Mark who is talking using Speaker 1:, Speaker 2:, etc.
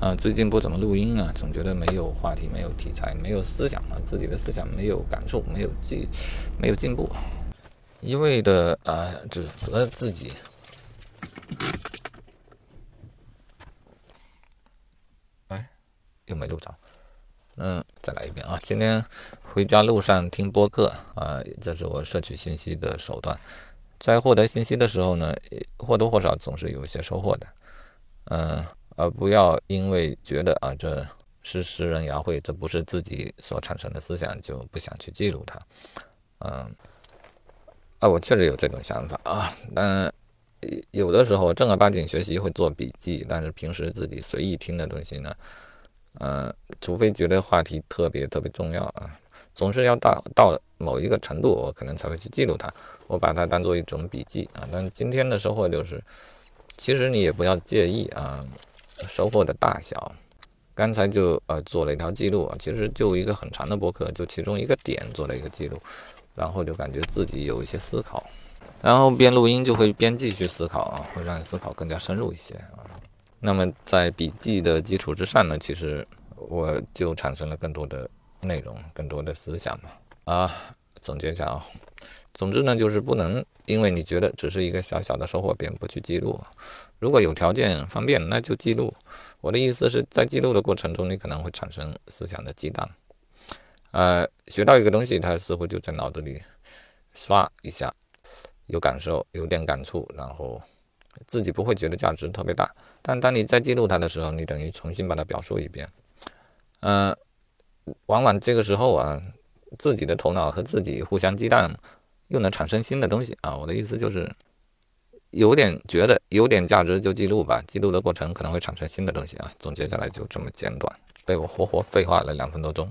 Speaker 1: 啊，最近不怎么录音啊，总觉得没有话题，没有题材，没有思想啊，自己的思想没有感触，没有进，没有进步，一味的啊指责自己。哎，又没录着。嗯，再来一遍啊！今天回家路上听播客啊，这是我摄取信息的手段。在获得信息的时候呢，或多或少总是有一些收获的。嗯。而不要因为觉得啊这是诗人雅会，这不是自己所产生的思想，就不想去记录它。嗯，啊，我确实有这种想法啊，但有的时候正儿八经学习会做笔记，但是平时自己随意听的东西呢，嗯，除非觉得话题特别特别重要啊，总是要到到某一个程度，我可能才会去记录它，我把它当做一种笔记啊。但今天的收获就是，其实你也不要介意啊。收获的大小，刚才就呃做了一条记录啊，其实就一个很长的博客，就其中一个点做了一个记录，然后就感觉自己有一些思考，然后边录音就会边继续思考啊，会让你思考更加深入一些啊。那么在笔记的基础之上呢，其实我就产生了更多的内容，更多的思想嘛啊，总结一下啊。总之呢，就是不能因为你觉得只是一个小小的收获，便不去记录。如果有条件方便，那就记录。我的意思是在记录的过程中，你可能会产生思想的激荡。呃，学到一个东西，它似乎就在脑子里刷一下，有感受，有点感触，然后自己不会觉得价值特别大。但当你在记录它的时候，你等于重新把它表述一遍。嗯，往往这个时候啊，自己的头脑和自己互相激荡。又能产生新的东西啊！我的意思就是，有点觉得有点价值就记录吧，记录的过程可能会产生新的东西啊。总结下来就这么简短，被我活活废话了两分多钟。